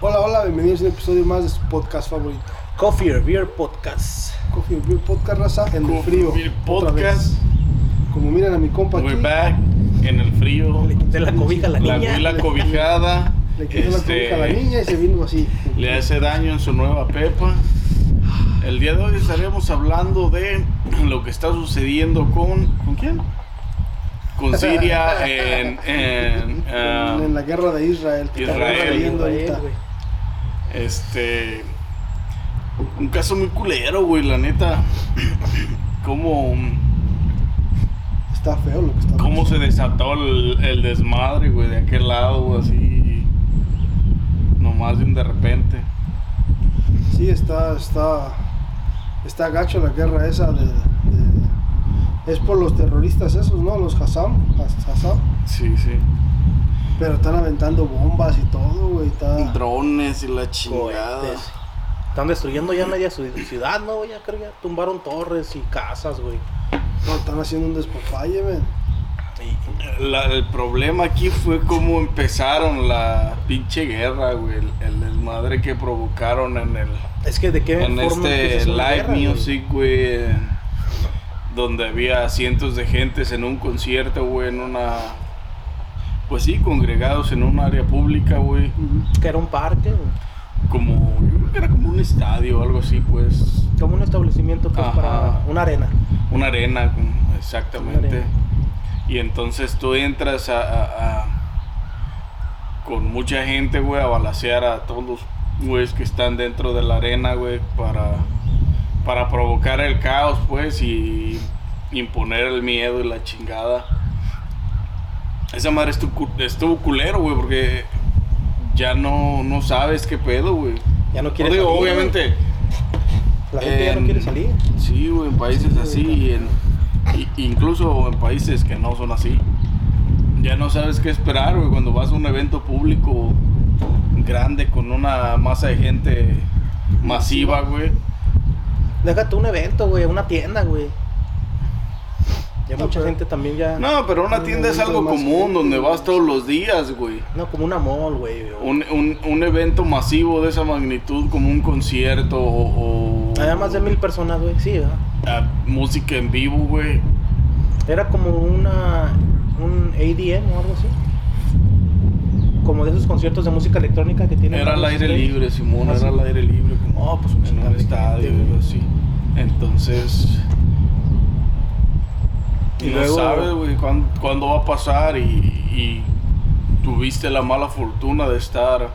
Hola, hola, bienvenidos a un episodio más de su podcast favorito. Coffee or Beer Podcast. Coffee or Beer Podcast raza en el frío. Coffee otra vez. Podcast. Como miran a mi compa aquí, We're back en el frío. Le quité la cobija a la La niña. vi la cobijada. le quitó la este, cobija a la niña y se vino así. Le hace daño en su nueva pepa. El día de hoy estaremos hablando de lo que está sucediendo con. ¿Con quién? Con Siria en. en, ah, en la guerra de Israel. que está Israel. cayendo güey. Este. Un caso muy culero, güey, la neta. Cómo. Está feo lo que está cómo se desató el, el desmadre, güey, de aquel lado, así. Nomás de un de repente. Sí, está, está, está gacho la guerra esa de, de- es por los terroristas esos, ¿no? Los Hassam, Has- Hassam. Sí, sí. Pero están aventando bombas y todo, güey. Está... Drones y la chingada. Cohetes. Están destruyendo ya media su- ciudad, ¿no? Ya creo ya tumbaron torres y casas, güey. No, están haciendo un despapalle. La- el problema aquí fue cómo empezaron la pinche guerra, güey. El, el desmadre que provocaron en el. Es que de qué en forma este live guerra, güey? music, güey. Donde había cientos de gentes en un concierto, güey, en una. Pues sí, congregados en un área pública, güey. Que era un parque, güey. Como. Yo creo que era como un estadio o algo así, pues. como un establecimiento que es Ajá. para una arena. Una arena, exactamente. Una arena. Y entonces tú entras a, a- a- con mucha gente, güey, a balasear a todos los güeyes que están dentro de la arena, güey, para, para provocar el caos, pues, y imponer el miedo y la chingada. Esa madre estuvo, estuvo culero, güey, porque ya no, no sabes qué pedo, güey. Ya no quiere No digo, salir, obviamente. La gente ya no quiere salir. Sí, güey, en países Sí, así, güey. y en- y- incluso en países que no son así. Ya no sabes qué esperar, güey, cuando vas a un evento público grande con una masa de gente masiva, güey. Déjate un evento, güey, una tienda, güey. Ya No, mucha pero- gente también ya. No, pero una Un tienda es algo común, donde vas todos los días, güey. No, como una mall, güey. o- Un, un- un evento masivo de esa magnitud, como un concierto o, o- Había más de mil personas, güey. Sí, ¿verdad? ah, música en vivo, güey. Era como una. Un ADM o algo así. Como de esos conciertos de música electrónica que tienen. Era al aire libre, Simón, Ah, era sí. al aire libre, como Oh, pues un en estadio así. Entonces, Y y no luego- sabes, güey, cuándo, cuándo va a pasar y, y tuviste la mala fortuna de estar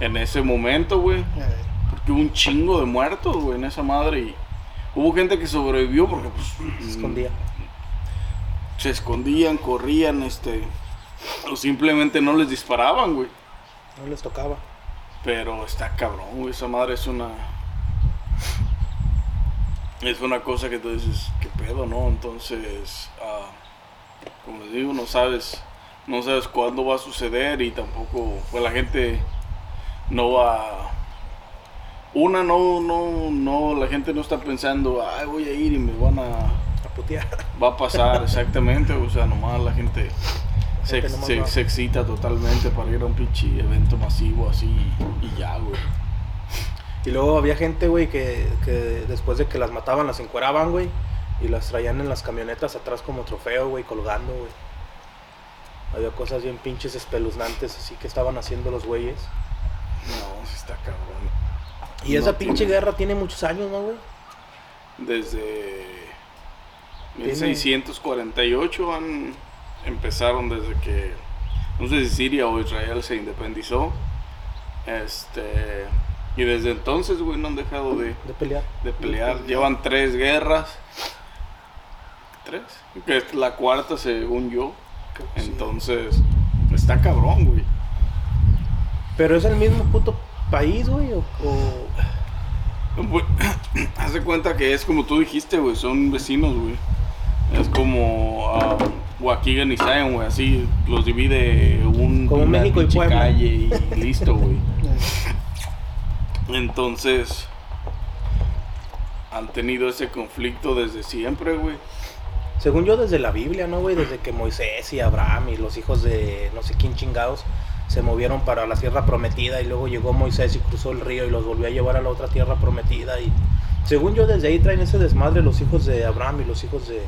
en ese momento, güey. Eh, Porque hubo un chingo de muertos, güey, en esa madre y hubo gente que sobrevivió porque, pues, Se escondía. se escondían, corrían, este, o simplemente no les disparaban, güey. No les tocaba. Pero está cabrón, güey. Esa madre es una. Es una cosa que tú dices, ¿qué pedo, no? Entonces, ah, como les digo, no sabes. No sabes cuándo va a suceder y tampoco. Pues la gente no va. Una, no, no, no. La gente no está pensando, ay, voy a ir y me van a. A putear. Va a pasar, exactamente. O sea, nomás la gente. Se, se- se excita totalmente para ir a un pinche evento masivo así y ya, güey. Y luego había gente, güey, que, que después de que las mataban, las encueraban, güey. Y las traían en las camionetas atrás como trofeo, güey, colgando, güey. Había cosas bien pinches espeluznantes así que estaban haciendo los güeyes. No, sí está cabrón. Y esa pinche tiene- guerra tiene muchos años, ¿no, güey? Desde Tiene- 1648 han, empezaron desde que, no sé si Siria o Israel se independizó. Este, y desde entonces, güey, no han dejado de, De pelear. de pelear. Llevan tres guerras. Tres. Que es la cuarta, según yo. Sí. Entonces, está cabrón, güey. Pero es el mismo puto país, güey, o, o- Haz de cuenta que es como tú dijiste, güey, son vecinos, güey. Es como ah, Waukegan y Zion, güey, así los divide un Como México y Puebla. calle y listo, güey. Entonces, han tenido ese conflicto desde siempre, güey. Según yo, desde la Biblia, ¿no, güey? Desde que Moisés y Abraham y los hijos de no sé quién chingados se movieron para la tierra prometida y luego llegó Moisés y cruzó el río y los volvió a llevar a la otra tierra prometida y según yo desde ahí traen ese desmadre los hijos de Abraham y los hijos de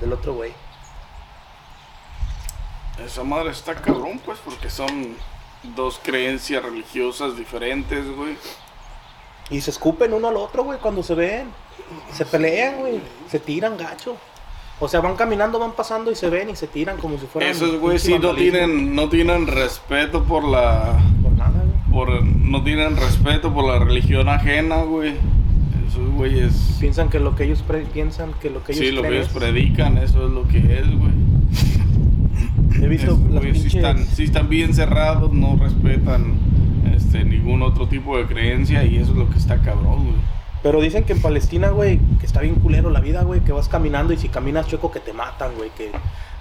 del otro güey. Esa madre está cabrón, pues, porque son dos creencias religiosas diferentes, güey. Y se escupen uno al otro, güey, cuando se ven. Se pelean, güey. Se tiran gacho. O sea, van caminando, van pasando y se ven y se tiran como si fueran. Esos güey sí no tienen, no tienen respeto por la, Por nada, güey. por, no tienen respeto por la religión ajena, güey. Esos güeyes, Piensan que lo que ellos pre- piensan que lo que ellos sí, lo que ellos predican, eso es lo que es, güey. He visto Esos las sí pinches- están, sí están bien cerrados, no respetan este, ningún otro tipo de creencia y eso es lo que está cabrón, güey. Pero dicen que en Palestina, güey, que está bien culero la vida, güey, que vas caminando y si caminas chueco que te matan, güey, que...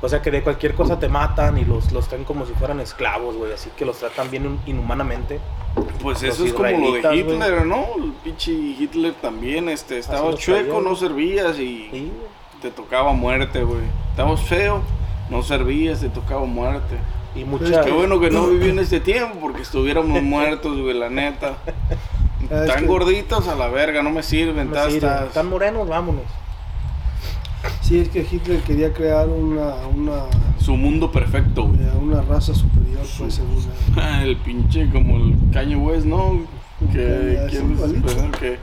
O sea, que de cualquier cosa te matan y los, los traen como si fueran esclavos, güey, así que los tratan bien in- inhumanamente. Pues Los eso es como lo de. Hitler, ¿no? El pinche Hitler también, este, estaba chueco, no servías y Sí, te tocaba muerte, güey. Estabas feo, no servías, te tocaba muerte. Y Pero mucha... es Qué bueno que no viví en este tiempo porque estuviéramos muertos, güey, la neta. Ah, es Tan que- gorditos a la verga, no me sirven, no tas, sirve. tas. Están morenos, vámonos. Sí, es que Hitler quería crear una, una, Su mundo perfecto, güey. eh, una raza superior, pues según él. El pinche como el Kanye West, ¿no? Que, que,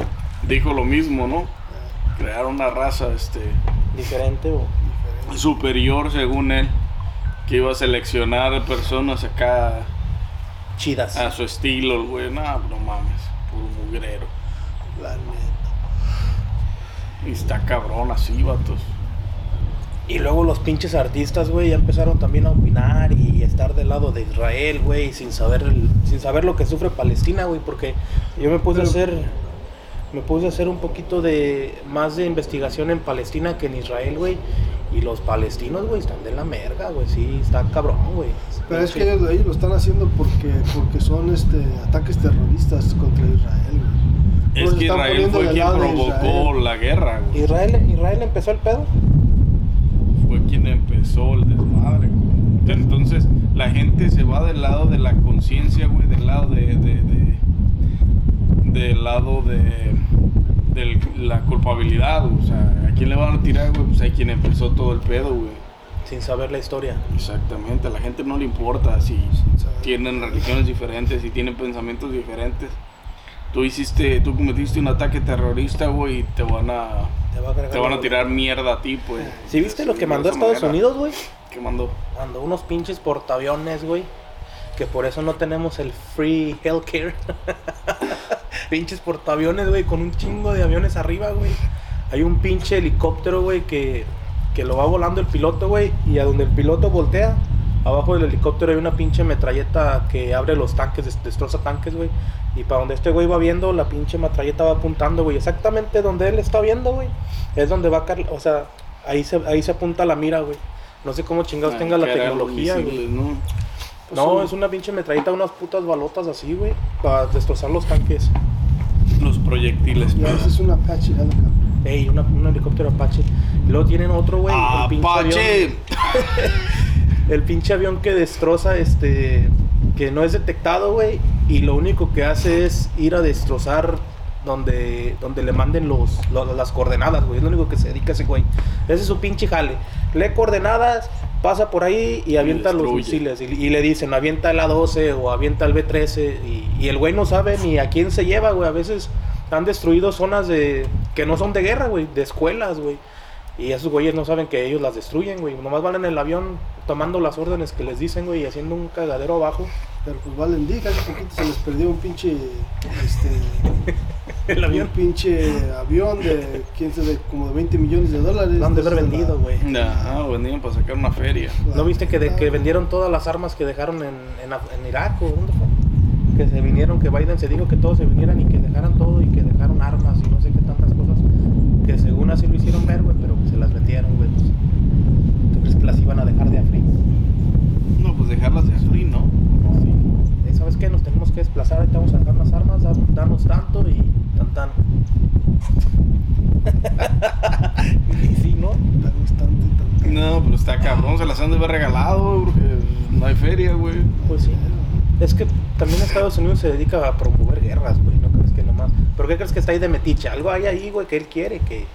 dijo lo mismo, ¿no? Crear una raza, este... Diferente, o Diferente. Superior según él que iba a seleccionar personas acá chidas. a su estilo el güey no no mames puro mugrero La neta. y está cabrón así vatos Y luego los pinches artistas, güey, ya empezaron también a opinar y estar del lado de Israel, güey, sin saber el- sin saber lo que sufre Palestina, güey, porque yo me puse a hacer me puse a hacer un poquito de más de investigación en Palestina que en Israel, güey, y los palestinos, güey, están de la merga, güey, sí, está cabrón, güey. Pero es que ellos, ellos lo están haciendo porque, porque son este ataques terroristas contra Israel, güey. es que Israel fue quien provocó Israel. la guerra güey. Israel, Israel empezó el pedo. fue quien empezó el desmadre güey. entonces la gente se va del lado de la conciencia güey del lado de, de, de- del lado de de la culpabilidad o sea a quién le van a tirar güey pues hay quien empezó todo el pedo güey Sin saber la historia. Exactamente, a la gente no le importa si tienen religiones diferentes, si tienen pensamientos diferentes. Tú hiciste, tú cometiste un ataque terrorista, güey, y te van a Te, va a te van a tirar mierda a ti, pues. ¿Sí viste lo que mandó Estados manera. Unidos, güey? ¿Qué mandó? Mandó unos pinches portaaviones, güey. Que por eso no tenemos el free healthcare. pinches portaaviones, güey, con un chingo de aviones arriba, güey. Hay un pinche helicóptero, güey, que, que lo va volando el piloto, güey. Y a donde el piloto voltea, abajo del helicóptero hay una pinche metralleta que abre los tanques, des- destroza tanques, güey. Y para donde este güey va viendo, la pinche metralleta va apuntando, güey. Exactamente donde él está viendo, güey. Es donde va a caer, o sea, ahí se, ahí se apunta la mira, güey. No sé cómo chingados tenga la Ah, eran los tecnología, güey. ¿no? No, sí. es una pinche metralleta, unas putas balotas así, güey, para destrozar los tanques. Los proyectiles. Ya, ese es una Apache, cabrón. Ey, una- un helicóptero Apache. Y luego tienen otro, güey. ¡Apache! avión- El pinche avión que destroza, este, que no es detectado, güey. Y lo único que hace es ir a destrozar donde, donde le manden los, lo- las coordenadas, güey. Es lo único que se dedica ese güey. Ese es su pinche jale. Lee coordenadas, pasa por ahí y avienta los misiles. Y, y le dicen, avienta el A12 o avienta el B13. Y, y el güey no sabe ni a quién se lleva, güey. A veces han destruido zonas de que no son de guerra, güey, de escuelas, güey. Y esos güeyes no saben que ellos las destruyen, güey. Nomás van en el avión tomando las órdenes que les dicen, güey, y haciendo un cagadero abajo. Pero pues valen diga, hace poquito se les perdió un pinche, este, El avión. un pinche avión de, quién sabe, como de 20 millones de dólares. Han de haber vendido, la- güey. Ajá, venían para sacar una feria. la- ¿No viste que, de- que la- vendieron todas las armas que dejaron en, en, Irak o dónde fue? Que se vinieron, que Biden se dijo que todos se vinieran y que dejaran todo y que dejaron armas y no sé qué tantas cosas. Que según así lo hicieron ver, güey, pero que se las vendieron, güey. pues. ¿Tú crees que las iban a dejar de Afri? No, pues dejarlas de free, ¿no? Eh, ¿Sabes qué? Nos tenemos que desplazar, ahorita vamos a dejar las armas, da- danos tanto y tan tan. y sí, ¿no? Tan bastante, tan- No, pero está cabrón, se las han de haber regalado, porque no hay feria, güey. Pues sí. Es que también Estados Unidos se dedica a promover guerras, güey. ¿No crees que nomás? ¿Pero qué crees que está ahí de metiche? Algo hay ahí, güey, que él quiere que.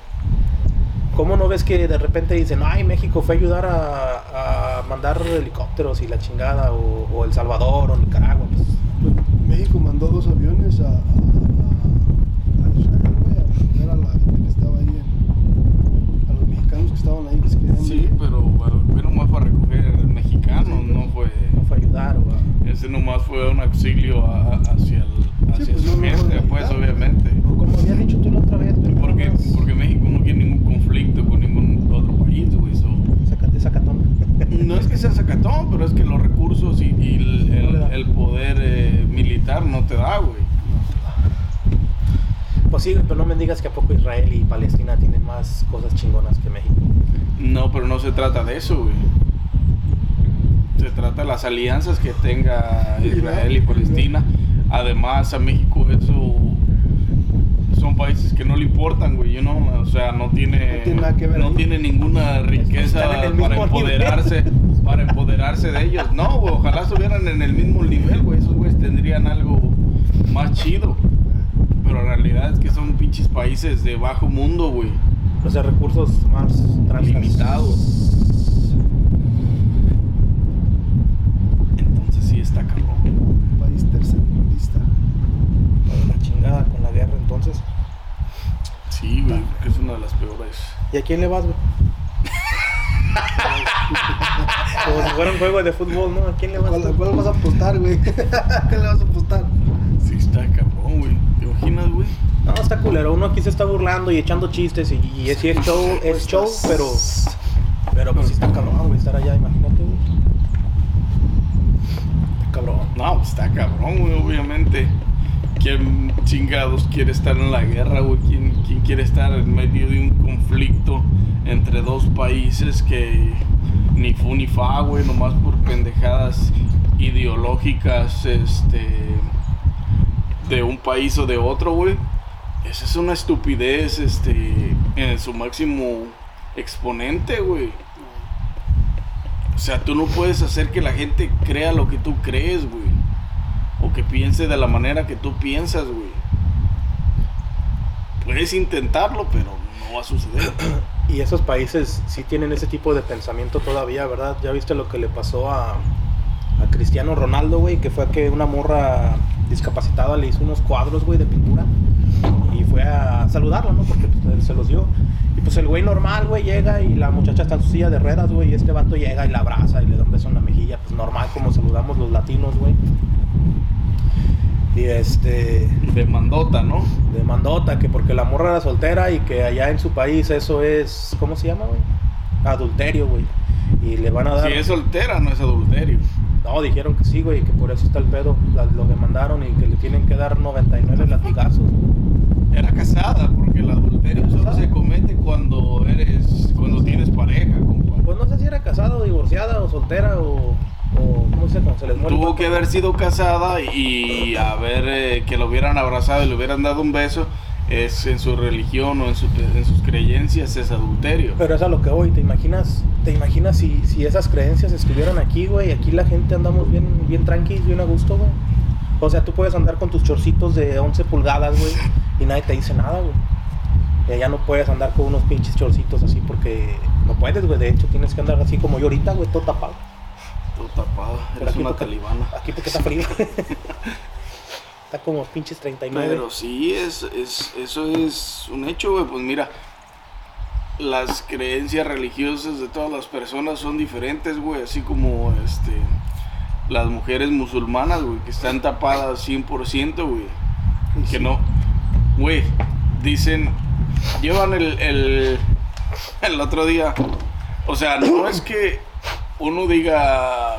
¿Cómo no ves que de repente dicen, ay, México fue a ayudar a, a mandar helicópteros y la chingada, o, o El Salvador, o Nicaragua? Pues, México mandó dos aviones a, a, a- a Israel, güey, a recoger a la gente que estaba ahí, en- a los mexicanos que estaban ahí, que se querían Sí, ir. pero bueno, fue nomás para recoger mexicanos, no fue. no fue a ayudar, o a- Ese nomás fue un auxilio a- a- hacia, el, hacia pues, su no, gente, no, pues obviamente. o como había dicho tú la otra vez, güey, Porque, nada más porque México no quiere ningún conflicto con ningún otro país, güey. so- Sácate sacatón. No es que sea sacatón, pero es que los recursos y, y el, poder eh, militar no te da, güey. Pues sí, pero no me digas que a poco Israel y Palestina tienen más cosas chingonas que México. No, pero no se trata de eso, güey. Se trata de las alianzas que tenga Israel y Palestina. Además, a México eso son países que no le importan, güey, you know? o sea, no tiene, No tiene nada que ver no tiene ninguna riqueza para empoderarse, para empoderarse de ellos. No, güey, ojalá estuvieran en el mismo nivel, güey, esos güeyes tendrían algo más chido. Pero la realidad es que son pinches países de bajo mundo, güey. O sea, recursos más Limitados. Entonces sí está cabrón. País tercermundista. La chingada con la guerra, entonces. Sí, güey, que es una de las peores. ¿Y a quién le vas, güey? Como si fuera un juego de fútbol, ¿no? ¿A quién le vas? ¿Cuál, cuál vas a apostar, güey? ¿A ¿Qué le vas a apostar? Sí está cabrón, güey. ¿Te imaginas, güey? No, está culero. Uno aquí se está burlando y echando chistes y, y es, sí es show, es show, pero... Pero pues sí está cabrón, güey, estar allá, imagínate, güey. Está cabrón. No, pues está cabrón, güey, obviamente. ¿Quién chingados quiere estar en la guerra, güey? ¿Quién, ¿Quién quiere estar en medio de un conflicto entre dos países que ni fu ni fa, güey, nomás por pendejadas ideológicas, este, de un país o de otro, güey? Esa es una estupidez, este, en su máximo exponente, güey. O sea, tú no puedes hacer que la gente crea lo que tú crees, güey. O que piense de la manera que tú piensas, güey. Puedes intentarlo, pero va a suceder. Y esos países sí tienen ese tipo de pensamiento todavía, ¿verdad? Ya viste lo que le pasó a, a Cristiano Ronaldo, güey, que fue que una morra discapacitada le hizo unos cuadros, güey, de pintura. Y fue a saludarlo, ¿no? Porque pues, él se los dio. Y pues el güey normal, güey, llega y la muchacha está en su silla de ruedas, güey, y este vato llega y la abraza y le da un beso en la mejilla, pues normal como saludamos los latinos, güey. Y este, De mandota, ¿no? de mandota, que porque la morra era soltera y que allá en su país eso es, ¿cómo se llama, güey? Adulterio, güey. Y le van a dar... Si es soltera, no es adulterio. No, dijeron que sí, güey, que por eso está el pedo. La- lo demandaron y que le tienen que dar 99 latigazos. Era casada, porque el adulterio solo se comete cuando eres, cuando tienes pareja, compa. Pues no sé si era casada o divorciada o soltera o... o ¿Cómo se dice? Cuando se les muere. Tuvo que haber sido casada y haber eh, que lo hubieran abrazado y le hubieran dado un beso. Es en su religión o en, su- en sus creencias es adulterio. Pero es a lo que voy, ¿te imaginas? ¿Te imaginas si, si esas creencias estuvieran aquí, güey? Aquí la gente andamos bien, bien tranquilos, bien a gusto, güey. O sea, tú puedes andar con tus chorcitos de 11 pulgadas, güey, y nadie te dice nada, güey. Y allá no puedes andar con unos pinches chorcitos así porque no puedes, güey. De hecho, tienes que andar así como yo ahorita, güey, todo tapado. Todo tapado, eres una porque- talibana. Aquí porque está frío. está como pinches 39. Pero sí, es, es, eso es un hecho, güey. Pues mira, las creencias religiosas de todas las personas son diferentes, güey. Así como este, las mujeres musulmanas, güey, que están tapadas 100%, güey. Que no, güey, dicen, llevan el, el, el otro día. O sea, no es que uno diga...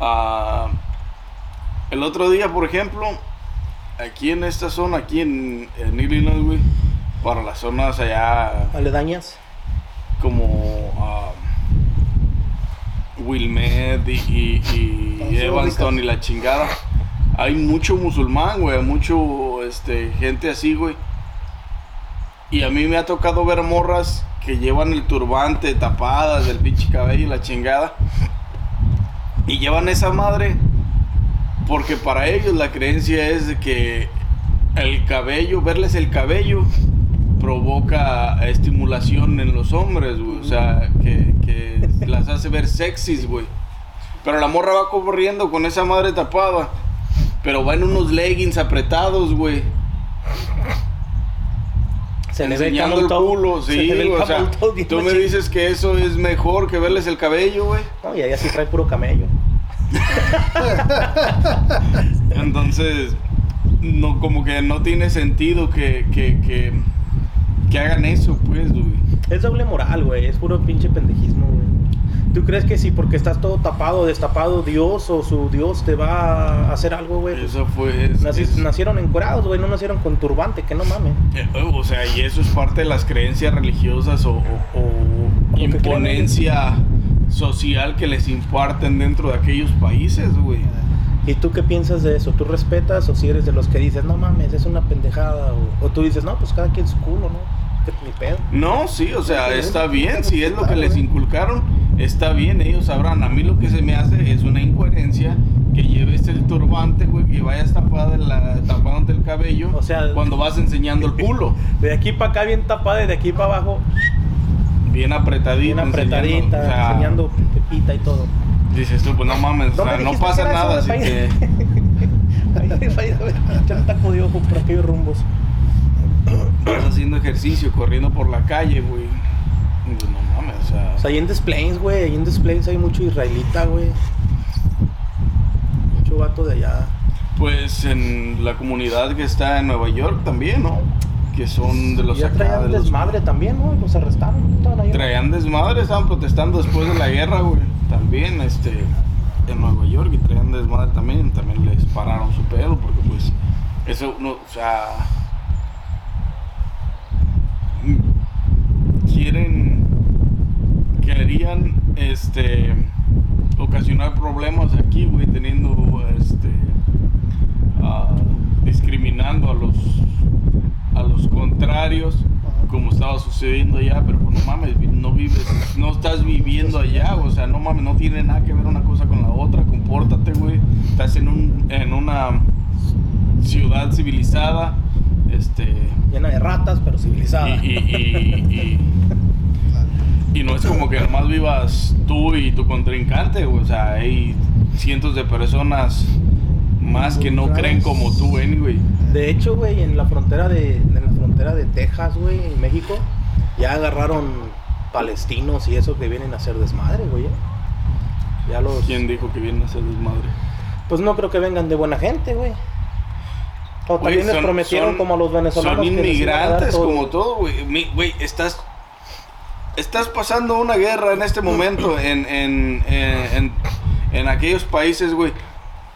ah, el otro día, por ejemplo, aquí en esta zona, aquí en, en Illinois, güey, para las zonas allá Aledañas. como ah, Wilmed y, y- Evanston y la chingada, hay mucho musulmán, güey, mucho este, gente así, güey. Y a mí me ha tocado ver morras que llevan el turbante tapadas del pinche cabello y la chingada. Y llevan esa madre porque para ellos la creencia es que el cabello, verles el cabello, provoca estimulación en los hombres, güey. O sea, que, que las hace ver sexys, güey. Pero la morra va corriendo con esa madre tapada. Pero va en unos leggings apretados, güey. Se le ve el culo, Se sí, le ve el güey, o sea, tú me dices que eso es mejor que verles el cabello, güey. No, y ella sí trae puro camello. Entonces, no, como que no tiene sentido que, que, que, que hagan eso, pues, güey. Es doble moral, güey. Es puro pinche pendejismo, güey. ¿Tú crees que si porque estás todo tapado, destapado, Dios o su Dios te va a hacer algo, güey? Eso fue. es- Naci- es- Nacieron encuerados, güey. No nacieron con turbante, que no mames. eh, o sea, y eso es parte de las creencias religiosas o, o- o que creen imponencia social que les imparten dentro de aquellos países, güey. ¿Y tú qué piensas de eso? ¿Tú respetas o si eres de los que dices, no mames, es una pendejada? O, o tú dices, no, pues cada quien su culo, ¿no? Que ni pedo. No, sí, o sea, está bien, si es lo que les inculcaron, está bien, ellos sabrán. A mí lo que se me hace es una incoherencia que lleves el turbante, güey, que vayas tapada la, tapándote el cabello O sea- cuando vas enseñando el culo, De aquí para acá bien tapada y de aquí para abajo bien apretadito. bien apretadita, enseñando, o sea, enseñando pepita y todo. Dices tú, pues no mames, o me sea, no pasa nada, así que... Un taco de ojo por aquellos rumbos. Vas haciendo ejercicio, corriendo por la calle, güey. Pues o sea... O sea, ahí en Displays, güey, ahí en Displays hay mucho israelita, güey. Mucho vato de allá. Pues en la comunidad que está en Nueva York también, ¿no? Que son de los ya acá, traían de los- desmadre también, ¿no? Los arrestaron. ahí. Traían desmadre, estaban protestando después de la guerra, güey. También, este, en Nueva York y traían desmadre también. También les pararon su pedo porque, pues, eso, no, o sea, mm, quieren, querían, este, ocasionar problemas aquí, güey, teniendo, este, ah, discriminando a los, a los contrarios como estaba sucediendo allá, pero pues, no mames, no vives, no estás viviendo allá, o sea, no mames, no tiene nada que ver una cosa con la otra, compórtate, güey, estás en un, en una ciudad civilizada, este, Llena de ratas, pero civilizada. y, y, y, y- y no es como que nomás vivas tú y tu contrincante, güey, o sea, hay cientos de personas más que no creen como tú, anyway. De hecho, güey, en la frontera de, en la frontera de Texas, güey, en México, ya agarraron palestinos y eso que vienen a hacer desmadre, güey. ¿eh? Ya los. ¿Quién dijo que viene a ser desmadre? Pues no creo que vengan de buena gente, güey. O Güey, también les son- prometieron son- como a los venezolanos. Son que les inmigrantes todo. como todo, güey. Güey, estás, estás pasando una guerra en este momento en, en, en, en, en aquellos países, güey.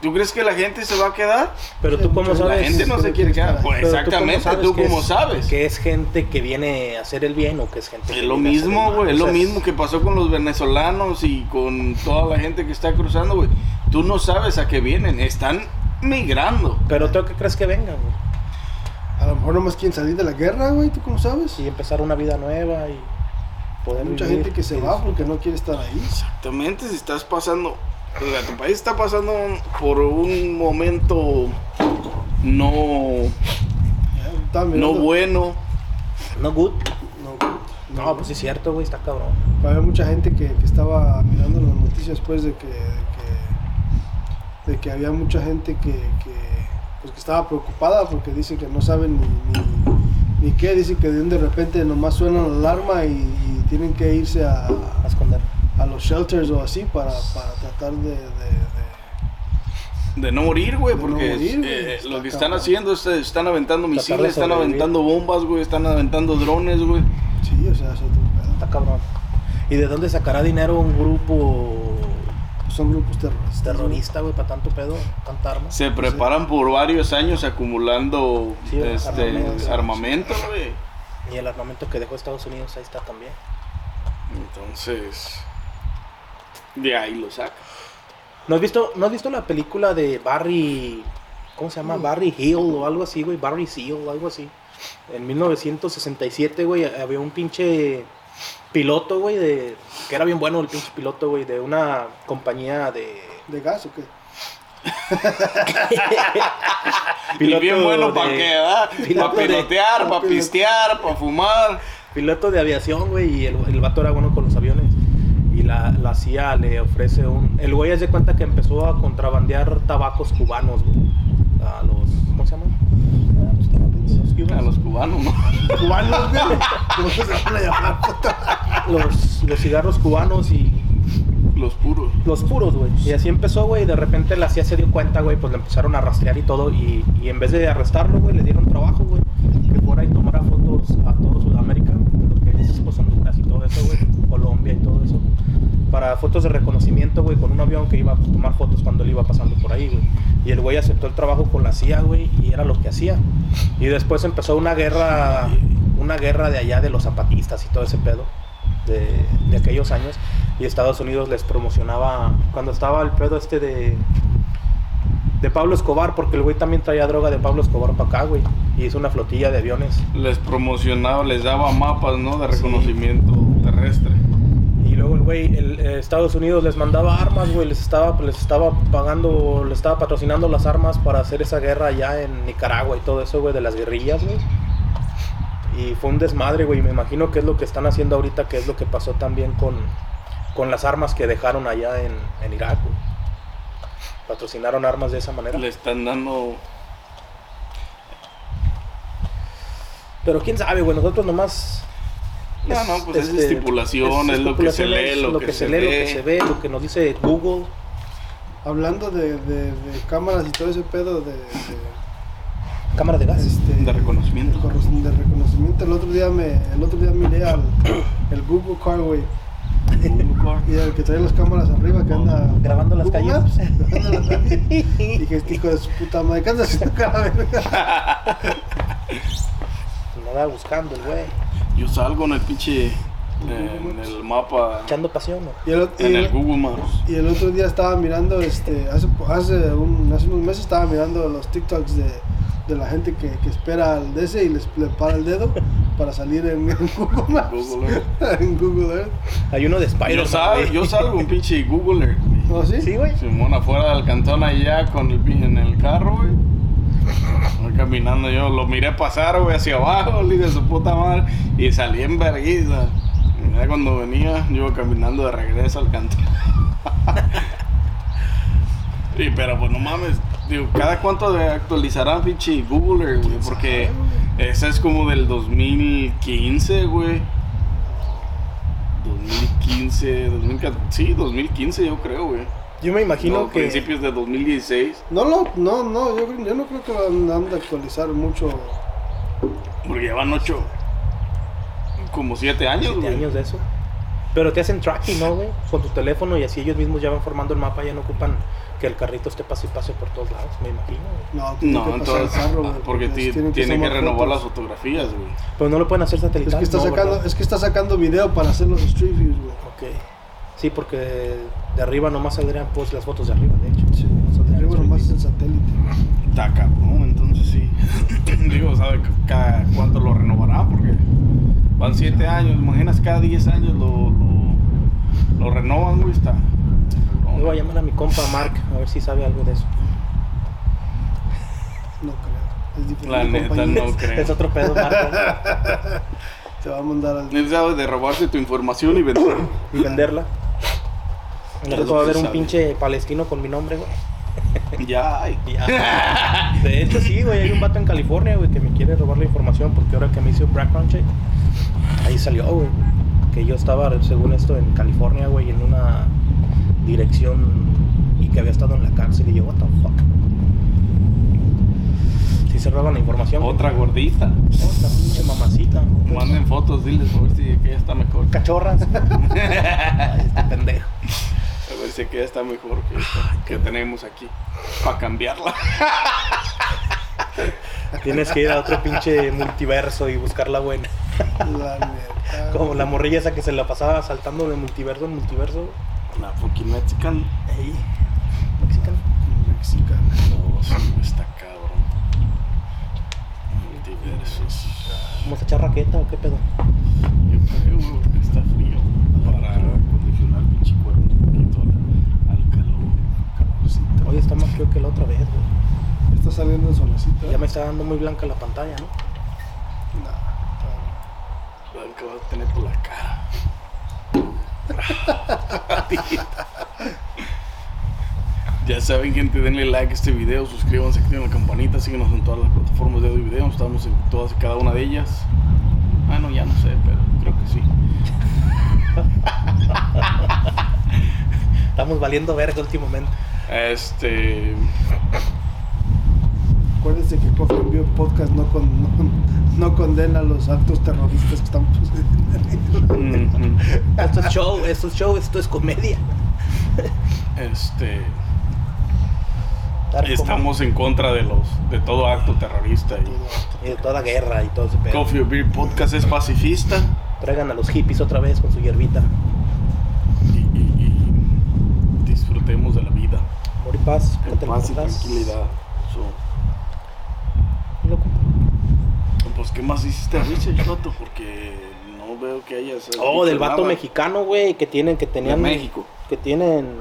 ¿Tú crees que la gente se va a quedar? Pero tú cómo sabes. La gente no se quiere quedar. Pues exactamente, sabes tú que cómo es- sabes. Que es gente que viene a hacer el bien o que es gente que Es lo viene a hacer mismo, el mal. güey. Es O lo mismo que pasó con los venezolanos y con toda la gente que está cruzando, güey. Tú no sabes a qué vienen. Están migrando. Pero tú qué crees que vengan, güey. A lo mejor nomás quieren salir de la guerra, güey, ¿tú cómo sabes? Y empezar una vida nueva y poder Hay mucha vivir gente que se va porque no quiere estar ahí. Exactamente, si estás pasando, o sea, tu país está pasando por un momento no, no bueno. No good. No, No, pues sí es cierto, güey, está cabrón. Había mucha gente que, que estaba mirando las noticias después de que, de que, de que había mucha gente que, que, pues que estaba preocupada porque dicen que no saben ni, ni, ni qué, dicen que de repente nomás suena la alarma y, y tienen que irse a, A esconder. a los shelters o así para, para tratar de, de- de- De no morir, güey, no porque morir, eh, está lo que están haciendo es eh, están aventando misiles, están aventando bombas, güey, están aventando drones, güey. Sí, o sea, es otro pedo. Está cabrón. ¿Y de dónde sacará dinero un grupo Son grupos terroristas. terrorista, güey, para tanto pedo, tanta arma? Se preparan por varios años acumulando Sí, este, armamento. armamento, güey. Y el armamento que dejó Estados Unidos ahí está también. Entonces, de ahí lo saca. ¿No has visto, ¿no has visto la película de Barry, ¿cómo se llama? Barry Hill o algo así, güey, Barry Seal, algo así. En 1967, güey, había un pinche piloto, güey, de que era bien bueno el pinche piloto, güey, de una compañía de ¿De gas o qué? Y bien bueno para qué, ¿verdad? piloto Para pilotear, pa' para pistear, para fumar. Piloto de aviación, güey, y el, el vato era bueno con los aviones. Y la, la CIA le ofrece un... El güey de cuenta que empezó a contrabandear tabacos cubanos, güey. A los... ¿Cómo se llaman? Los A los cubanos, ¿no? ¿Cubanos, güey? Los, los cigarros cubanos y Los puros. los puros, güey. Y así empezó, güey. y De repente la CIA se dio cuenta, güey. Pues le empezaron a rastrear y todo. Y, y en vez de arrestarlo, güey, le dieron trabajo, güey. Que fuera y tomara fotos a todo Sudamérica. Y todo eso. Colombia y todo eso. Para fotos de reconocimiento, güey. Con un avión que iba a tomar fotos cuando él iba pasando por ahí, güey. Y el güey aceptó el trabajo con la CIA, güey. Y era lo que hacía. Y después empezó una guerra. Una guerra de allá de los zapatistas y todo ese pedo. De aquellos años y Estados Unidos les promocionaba cuando estaba el pedo este de de Pablo Escobar porque el güey también traía droga de Pablo Escobar para acá, güey, y hizo una flotilla de aviones Les promocionaba, les daba mapas, ¿no? De reconocimiento terrestre. y luego el güey el, eh, Estados Unidos les mandaba armas, güey, les estaba les estaba pagando, les estaba patrocinando las armas para hacer esa guerra allá en Nicaragua y todo eso, güey, de las guerrillas, güey. Y fue un desmadre, güey. Me imagino que es lo que están haciendo ahorita, que es lo que pasó también con, con las armas que dejaron allá en, en Irak, güey. Patrocinaron armas de esa manera. Le están dando. Pero quién sabe, güey. Nosotros nomás. No, no, pues es estipulación, es lo que se lee, estipulaciones, lo que se lee, lo ve. que se ve, lo que nos dice Google. Hablando de, de, de cámaras y todo ese pedo de, de, Cámara de gas. este, De reconocimiento. de recono- de reconocimiento. El otro día me, el otro día miré al el Google Car, güey. Y el que trae las cámaras arriba que anda Grabando las calles. Maps, grabando las calles. Y que este hijo de su puta madre, ¿qué andas haciendo cara, verga? Nada buscando el güey. Yo salgo en el pinche. eh, en el mapa. Echando pasión, ¿no? Y el, y En el- el Google Maps. Y el otro día estaba mirando, este, hace, hace, un- hace unos meses estaba mirando los TikToks de, de la gente que, que espera al DC y les le para el dedo para salir en, en Google Maps. Google Earth. en Google Earth. Hay uno de Spider-Man. Yo, sal- yo salgo un pinche Google Earth. ¿No sí? Sí, güey. Simón afuera del cantón allá con el pi- en el carro, güey. Voy caminando yo, lo miré pasar, güey, hacia abajo, hijo de su puta madre, y salí en vergüenza. Y ya cuando venía, yo iba caminando de regreso al cantón. y pero pues no mames, digo, ¿cada cuánto de actualizarán pinche Google Earth, güey? Porque esa es como del 2015, güey. 2015, 2014, sí, 2015 yo creo, güey. Yo me imagino No, que. principios de 2016, No, no, no, no, yo, yo no creo que van van a actualizar mucho. porque llevan ocho, como siete años, siete güey. años de eso. Pero te hacen tracking, ¿no, güey? Con tu teléfono y así ellos mismos ya van formando el mapa, ya no ocupan que el carrito esté pase y pase por todos lados, me imagino. güey. No, tiene No, que pasar el entonces, carro, güey, porque ti- tienen tienen que renovar las fotografías, güey. Pero no lo pueden hacer satelital. Es que está no, sacando, ¿verdad? es que está sacando video para hacer los street views, güey. Ok. Sí, porque de arriba nomás saldrían pues las fotos de arriba, de hecho. Sí, o sea, de arriba nomás es el satélite. Está cabrón, entonces sí. Digo, ¿sabe cada cuánto lo renovará? Porque van siete años, imaginas cada 10 años lo, lo, lo renovan, güey, está. Le voy a llamar a mi compa Mark a ver si sabe algo de eso. No creo. Es diferente. La neta, no creo. Es otro pedo, Mark. Te va a mandar al. Él de robarse tu información y vender. y venderla. Es Luego lo va a haber un pinche palestino con mi nombre, güey. ya. Ya. De hecho, sí, güey. Hay un vato en California, güey, que me quiere robar la información porque ahora que me hice un background check, ahí salió, güey. Que yo estaba, según esto, en California, güey, en una dirección y que había estado en la cárcel. Y yo, what the fuck. Sí se roban la información. Otra gordita. Otra pinche mamacita. Manden fotos, diles a ver si que ella está mejor. Cachorras. Ay, este pendejo. A ver si que ella está mejor que esta que tenemos aquí. Para cambiarla. Tienes que ir a otro pinche multiverso y buscar la buena. La neta. Como la morrilla esa que se la pasaba saltando de multiverso en multiverso. La fucking Mexican. Ahí. Mexicano. Mexicana. No, sí, está cabrón. Multiversos. ¿Vamos a echar raqueta o qué pedo? Yo creo, güey, porque está frío. Para condicionar el pinche cuerpo un poquito al, al calor. creo que la otra vez, güey. Está saliendo el solecito. Ya me está dando muy blanca la pantalla, ¿no? No, que vas a tener por la cara. Ya saben, gente, denle like a este video, suscríbanse, activen la campanita, síguenos en todas las plataformas de audio y video. Estamos en todas y cada una de ellas. Ah, no, ya no sé, pero creo que sí. Estamos valiendo verga últimamente. Este. Acuérdense que Coffee and Beer Podcast no, con, no, no condena los actos terroristas que estamos sucediendo. mm, Esto es show, esto es show, esto es comedia. Este. Estamos en contra de los de todo acto terrorista. Y Y de toda guerra y todo ese pedo. Coffee or Beer Podcast es pacifista. Traigan a los hippies otra vez con su hierbita. Y, y- y disfrutemos de la vida. Amor y paz, En y tranquilidad. So, pues, ¿qué más hiciste, Richard Choto? Porque no veo que hayas. Oh, del vato nada. mexicano, güey, que tienen, que tenían. De México. Que tienen.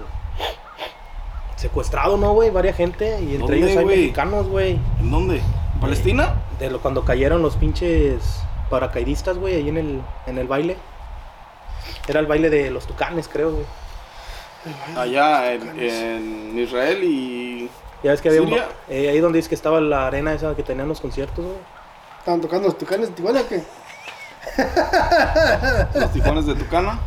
Secuestrado, ¿no, güey? Varias gente. Y entre ¿Dónde, ellos hay mexicanos, güey. ¿En dónde? ¿En ¿Palestina? De lo, cuando cayeron los pinches paracaidistas, güey, ahí en el, en el baile. Era el baile de los tucanes, creo, güey. Allá en, en Israel y. Ya ves que había un, eh, ahí donde dice que estaba la arena esa que tenían los conciertos, güey. ¿Estaban tocando los tucanes de Tijuana o qué? Los tijuanes de Tucana.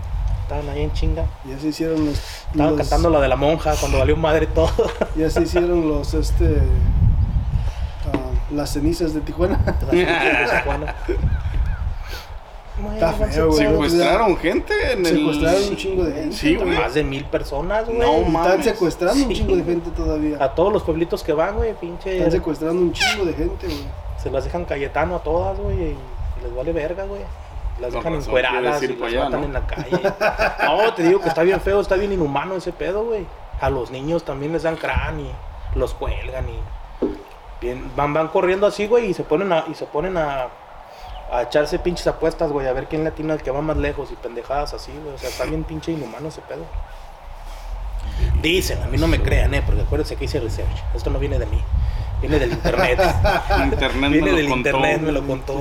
Estaban ahí en chinga. Ya se hicieron los. Estaban los- cantando la de la monja cuando valió madre todo. Ya se hicieron los, este. ah, las cenizas de Tijuana. Tijuana. Está feo, güey. Secuestraron gente en el. Secuestraron un chingo de gente. Sí, güey. Más de mil personas, güey. No, Y Están mames. secuestrando un Sí. chingo de gente todavía. A todos los pueblitos que van, güey, pinche. Están secuestrando un chingo de gente, güey. Se las dejan Cayetano a todas, güey, y les vale verga, güey. Las dejan razón encueradas y las allá, matan ¿no? en la calle. No, te digo que está bien feo, está bien inhumano ese pedo, güey. A los niños también les dan crán y los cuelgan y bien, van, van corriendo así, güey, y se ponen a, y se ponen a, a echarse pinches apuestas, güey, a ver quién latina el que va más lejos y pendejadas así, güey. O sea, está bien pinche inhumano ese pedo. Dicen, a mí no me crean, eh, porque acuérdense que hice research. Esto no viene de mí, viene del internet. Internet Viene me lo del contó. internet, me lo contó.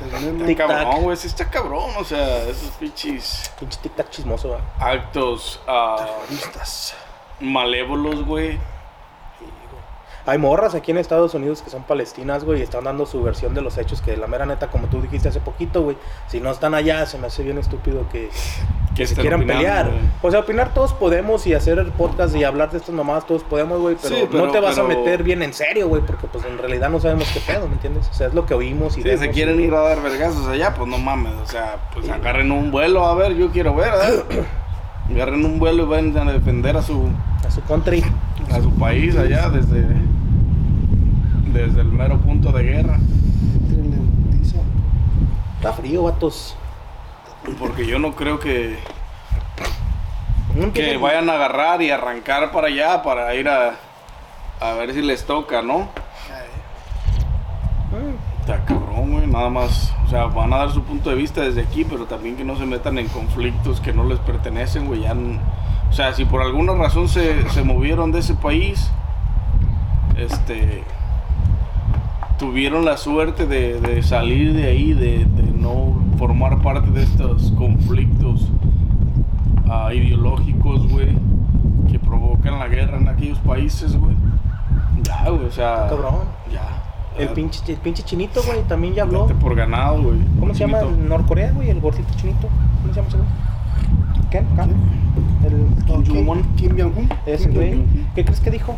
Internet, Está Tic tac. cabrón, güey. Sí está cabrón. O sea, esos pinches Pinche tic-tac chismoso, güey. actos ah, Terroristas. malévolos, güey. Hay morras aquí en Estados Unidos que son palestinas, güey, y están dando su versión de los hechos que la mera neta, como tú dijiste hace poquito, güey, si no están allá, se me hace bien estúpido que, que se quieran opinando, pelear. O sea, opinar todos podemos y hacer el podcast y hablar de estas mamadas todos podemos, güey, pero, Sí, pero- no te vas a meter bien en serio, güey, porque pues en realidad no sabemos qué pedo, ¿me entiendes? O sea, es lo que oímos y Si vemos se quieren ir a dar vergazos allá, pues no mames. O sea, pues agarren un vuelo, a ver, yo quiero ver, ¿eh? Agarren un vuelo y vayan a defender a su, a su country. a su país allá desde, desde el mero punto de guerra. Está frío, vatos. Porque yo no creo que, que vayan a agarrar y arrancar para allá para ir a, a ver si les toca, ¿no? Está cabrón, güey, nada más. O sea, van a dar su punto de vista desde aquí, pero también que no se metan en conflictos que no les pertenecen, güey. Ya o sea, si por alguna razón se, se movieron de ese país, este. Tuvieron la suerte de, de salir de ahí, de, de no formar parte de estos conflictos ah, ideológicos, güey, que provocan la guerra en aquellos países, güey. Ya, güey, o sea. Cabrón. Ya. El Ah, pinche, el pinche chinito, güey, también ya habló. Por ganado, güey. ¿Cómo se llama el Norcorea, güey? El gordito chinito. ¿Cómo se llama ese güey? ¿Qué? ¿Qué? El Kim Jong-un. Kim Jong-un. ese güey. ¿Qué crees que dijo?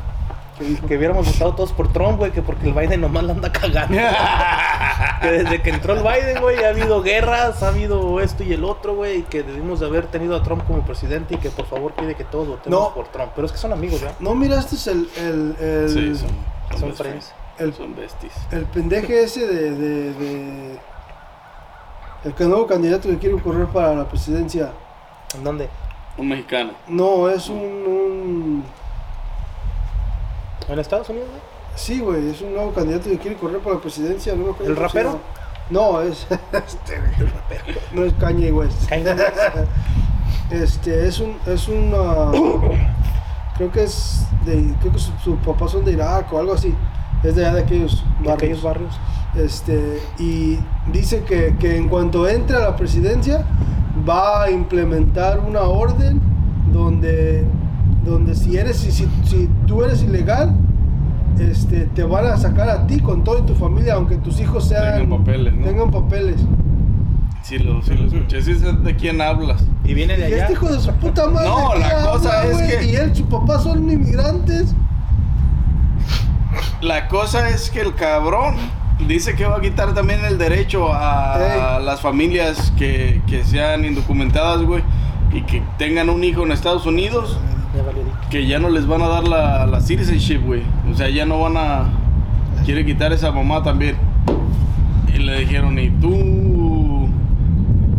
¿Qué dijo? Que hubiéramos votado todos por Trump, güey, que porque el Biden nomás la anda cagando. que desde que entró el Biden, güey, ha habido guerras, ha habido esto y el otro, güey, y que debimos de haber tenido a Trump como presidente y que por favor pide que todos votemos No. por Trump. Pero es que son amigos, ¿verdad? ¿No miraste el, el, el, Sí, son, Son friends. el, Son besties. el pendeje ese de, de, de- El que nuevo candidato que quiere correr para la presidencia? ¿En dónde? Un mexicano. No, es un... un- ¿En Estados Unidos, güey? sí, güey, es un nuevo candidato que quiere correr para la presidencia. No ¿El rapero? No, es... Este, no es Kanye West. Kanye West. Este, es un... Es un... ah, creo que es de, creo que sus su papás son de Irak o algo así. Es de allá de aquellos de barrios. aquellos barrios. Este, y dice que, que en cuanto entre a la presidencia va a implementar una orden donde, donde si eres si, si, si tú eres ilegal este, te van a sacar a ti con todo y tu familia aunque tus hijos sean Tengan papeles, ¿no? tengan papeles. Sí, lo, sí lo escuché. Sí sé de quién hablas. Y viene de Y allá. este hijo de su puta madre No, ¿qué la cosa es que- y él su papá son inmigrantes La cosa es que el cabrón dice que va a quitar también el derecho a, Ey. las familias que, que sean indocumentadas, güey, y que tengan un hijo en Estados Unidos, Ya valió dick. que ya no les van a dar la, la citizenship, güey. O sea, ya no van a... Quiere quitar esa mamá también. Y le dijeron, ¿y tú?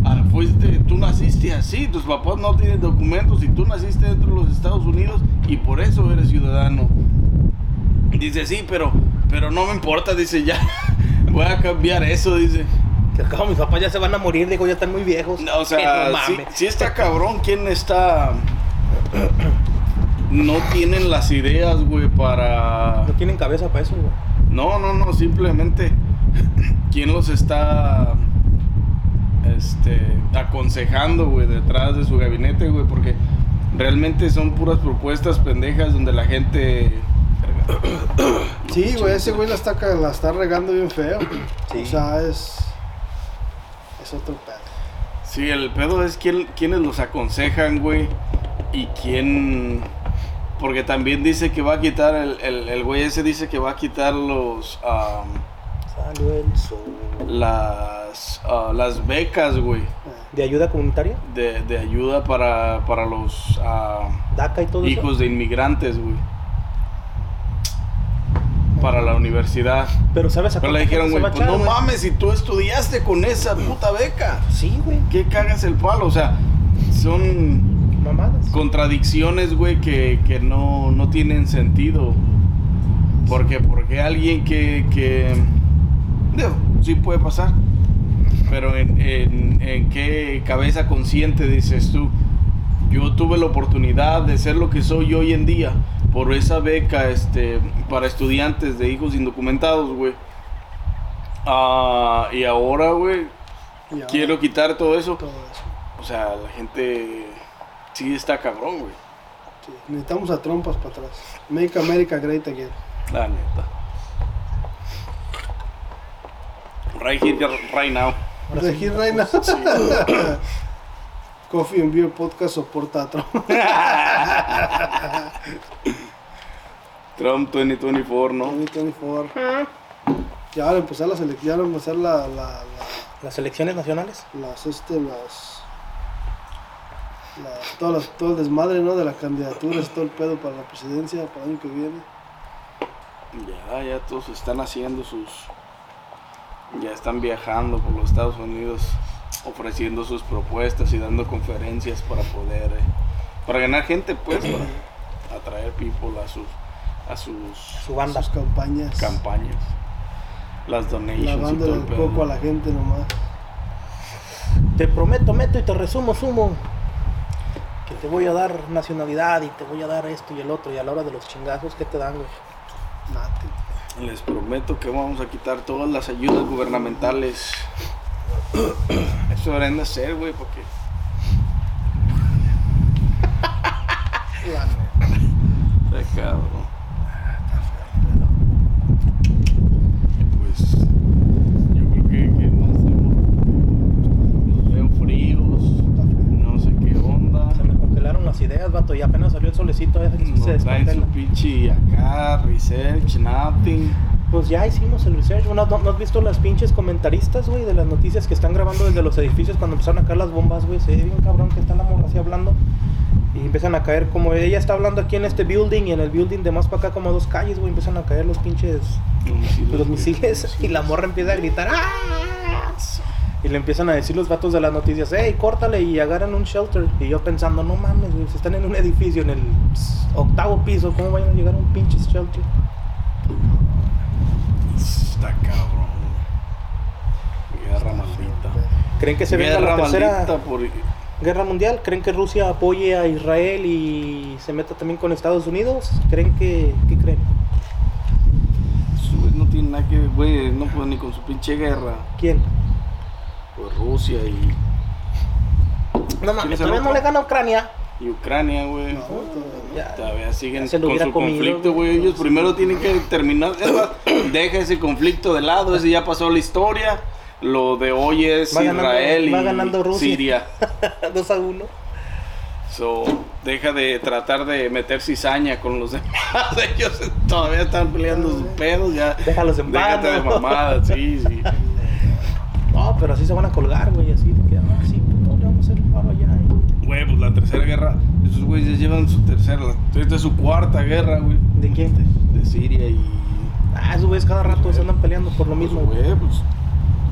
ah, fuiste, tú naciste así, tus papás no tienen documentos y tú naciste dentro de los Estados Unidos y por eso eres ciudadano. Dice, sí, pero, pero no me importa, dice, ya, voy a cambiar eso, dice. Que acabo, mis papás ya se van a morir, digo, ya están muy viejos. No, o sea, no sí, sí está cabrón, ¿quién está...? No tienen las ideas, güey, para... No tienen cabeza para eso, güey. No, no, no, simplemente quién los está este aconsejando, güey, detrás de su gabinete, güey, porque realmente son puras propuestas pendejas donde la gente Sí, güey, ese güey la está, la está regando bien feo. Sí. O sea, es. Es otro pedo. Sí, el pedo es quién, quiénes los aconsejan, güey, y quién porque también dice que va a quitar el, el, el güey ese dice que va a quitar los Salió el sol. las ah, las becas, güey, ¿De ayuda comunitaria? de, de ayuda para, para los ah, DACA y todo eso. hijos de inmigrantes, güey. Para la universidad. Pero ¿sabes a Pero le dijeron, güey, pues no mames, si tú estudiaste con esa puta beca. Sí, güey. ¿Qué cagas el palo? O sea, son Mamadas. contradicciones, güey, que, que no, no tienen sentido. Porque, porque alguien que, que digo, sí puede pasar. Pero en, en, en qué cabeza consciente dices tú, yo tuve la oportunidad de ser lo que soy hoy en día por esa beca este, para estudiantes de hijos indocumentados, güey. Ah, y ahora, güey, quiero quitar todo eso. todo eso. O sea, la gente sí está cabrón, güey. Sí, Necesitamos a trompas para atrás. Make America Great Again. La neta. Right here, right now. Sí. aquí, Reina. Sí. Coffee and Beer Podcast soporta a Trump. Trump 2024, ¿no? 2024. Ya van a empezar las elecciones, ya van a empezar la, la, la- Las elecciones nacionales. las, este, las, todo, las- todo el desmadre, ¿no? De las candidaturas, todo el pedo para la presidencia, para el año que viene. Ya, ya todos están haciendo sus. Ya están viajando por los Estados Unidos ofreciendo sus propuestas y dando conferencias para poder. eh, para ganar gente, pues, para atraer people a sus, a sus Su banda. Sus campañas. campañas. Las donations Lavándole el coco a la gente nomás. Te prometo, meto y te resumo, sumo. Que te voy a dar nacionalidad y te voy a dar esto y el otro. Y a la hora de los chingazos, ¿qué te dan, güey? Mate. Les prometo que vamos a quitar todas las ayudas gubernamentales. Eso deberían de hacer, güey, porque está cabrón. Pues yo creo que, que no hacemos. Nos ven fríos, no sé qué onda. Se me congelaron las ideas, vato. Y apenas el solecito, ya se traen su pinche acá, research, nothing. Pues ya hicimos el research. ¿No, no, no has visto las pinches comentaristas, güey, de las noticias que están grabando desde los edificios cuando empezaron a caer las bombas, güey? Se ve bien cabrón que está la morra así hablando. Y empiezan a caer como ella está hablando aquí en este building y en el building de más para acá como dos calles, güey, empiezan a caer los pinches Los misiles. los misiles y la morra empieza a gritar ¡Ah! Y le empiezan a decir los vatos de las noticias, hey, córtale y agarran un shelter. Y yo pensando, no mames, güey, si están en un edificio en el pss, octavo piso, ¿cómo vayan a llegar a un pinche shelter? Está cabrón. Guerra maldita. ¿Creen que se venga la tercera? por... guerra mundial? ¿Creen que Rusia apoye a Israel y se meta también con Estados Unidos? ¿Creen que, qué creen? No tiene nada que ver, güey, no puede ni con su pinche guerra. ¿Quién? Pues Rusia y, No mames, ¿Quieres todavía no le gana a Ucrania. y Ucrania, güey. No, todavía siguen Ya con su comido, conflicto, güey. Ellos primero tienen que terminar. deja ese conflicto de lado, ese ya pasó la historia. Lo de hoy es Va Israel y Rusia. Siria. 2 a 1. So, deja de tratar de meter cizaña con los demás. Ellos todavía están peleando sus pedos, ya. Déjalos en paz, Déjate de mamadas, sí, sí. No, pero así se van a colgar, güey, así. de que, ah, sí, puto, le vamos a hacer el paro allá. y- Güey, pues la tercera guerra, esos güeyes ya llevan su tercera, esta es su cuarta guerra, güey. ¿De quién? De Siria y. Ah, esos güeyes cada rato se andan peleando por lo mismo. Pues, güey, pues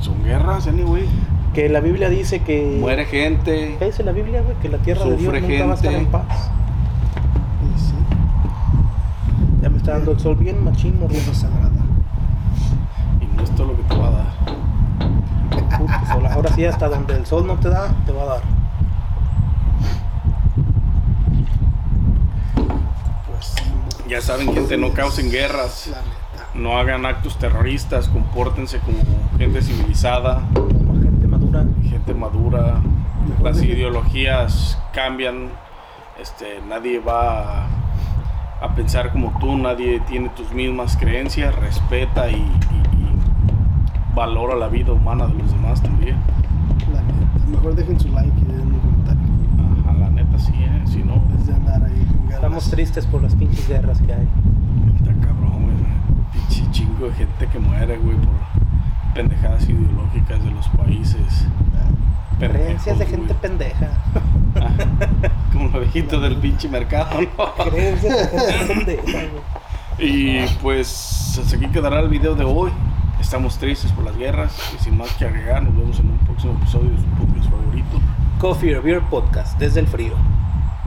son guerras, anyway. Que la Biblia dice que. Muere gente. ¿Qué dice la Biblia, güey? Que la tierra de Dios nunca va a estar gente. en paz. Sí, Ya me está dando el sol bien machín, morro. tierra sagrada. Y no es todo lo que te va a dar. Puto sol. Ahora sí, hasta donde el sol no te da, te va a dar. Pues Ya saben, gente, no causen guerras. No hagan actos terroristas. Compórtense como gente civilizada, Como gente madura. gente madura. Las ideologías cambian. Este, nadie va a, a pensar como tú. Nadie tiene tus mismas creencias. Respeta y, y- y valora la vida humana de los demás también. La neta. Mejor dejen su like y den un comentario. Ajá, la neta sí, ¿eh? Si no, En vez de andar ahí con ganas. Estamos tristes por las pinches guerras que hay. Está cabrón, güey. Pinche chingo de gente que muere, güey, por pendejadas ideológicas de los países. Creencias de gente güey. pendeja. Como los viejitos del pinche mercado, ¿no? Creencias de gente pendeja, güey. Y pues hasta aquí quedará el video de hoy. Estamos tristes por las guerras y sin más que agregar, nos vemos en un próximo episodio de su podcast favorito. Coffee or Beer Podcast, desde el frío.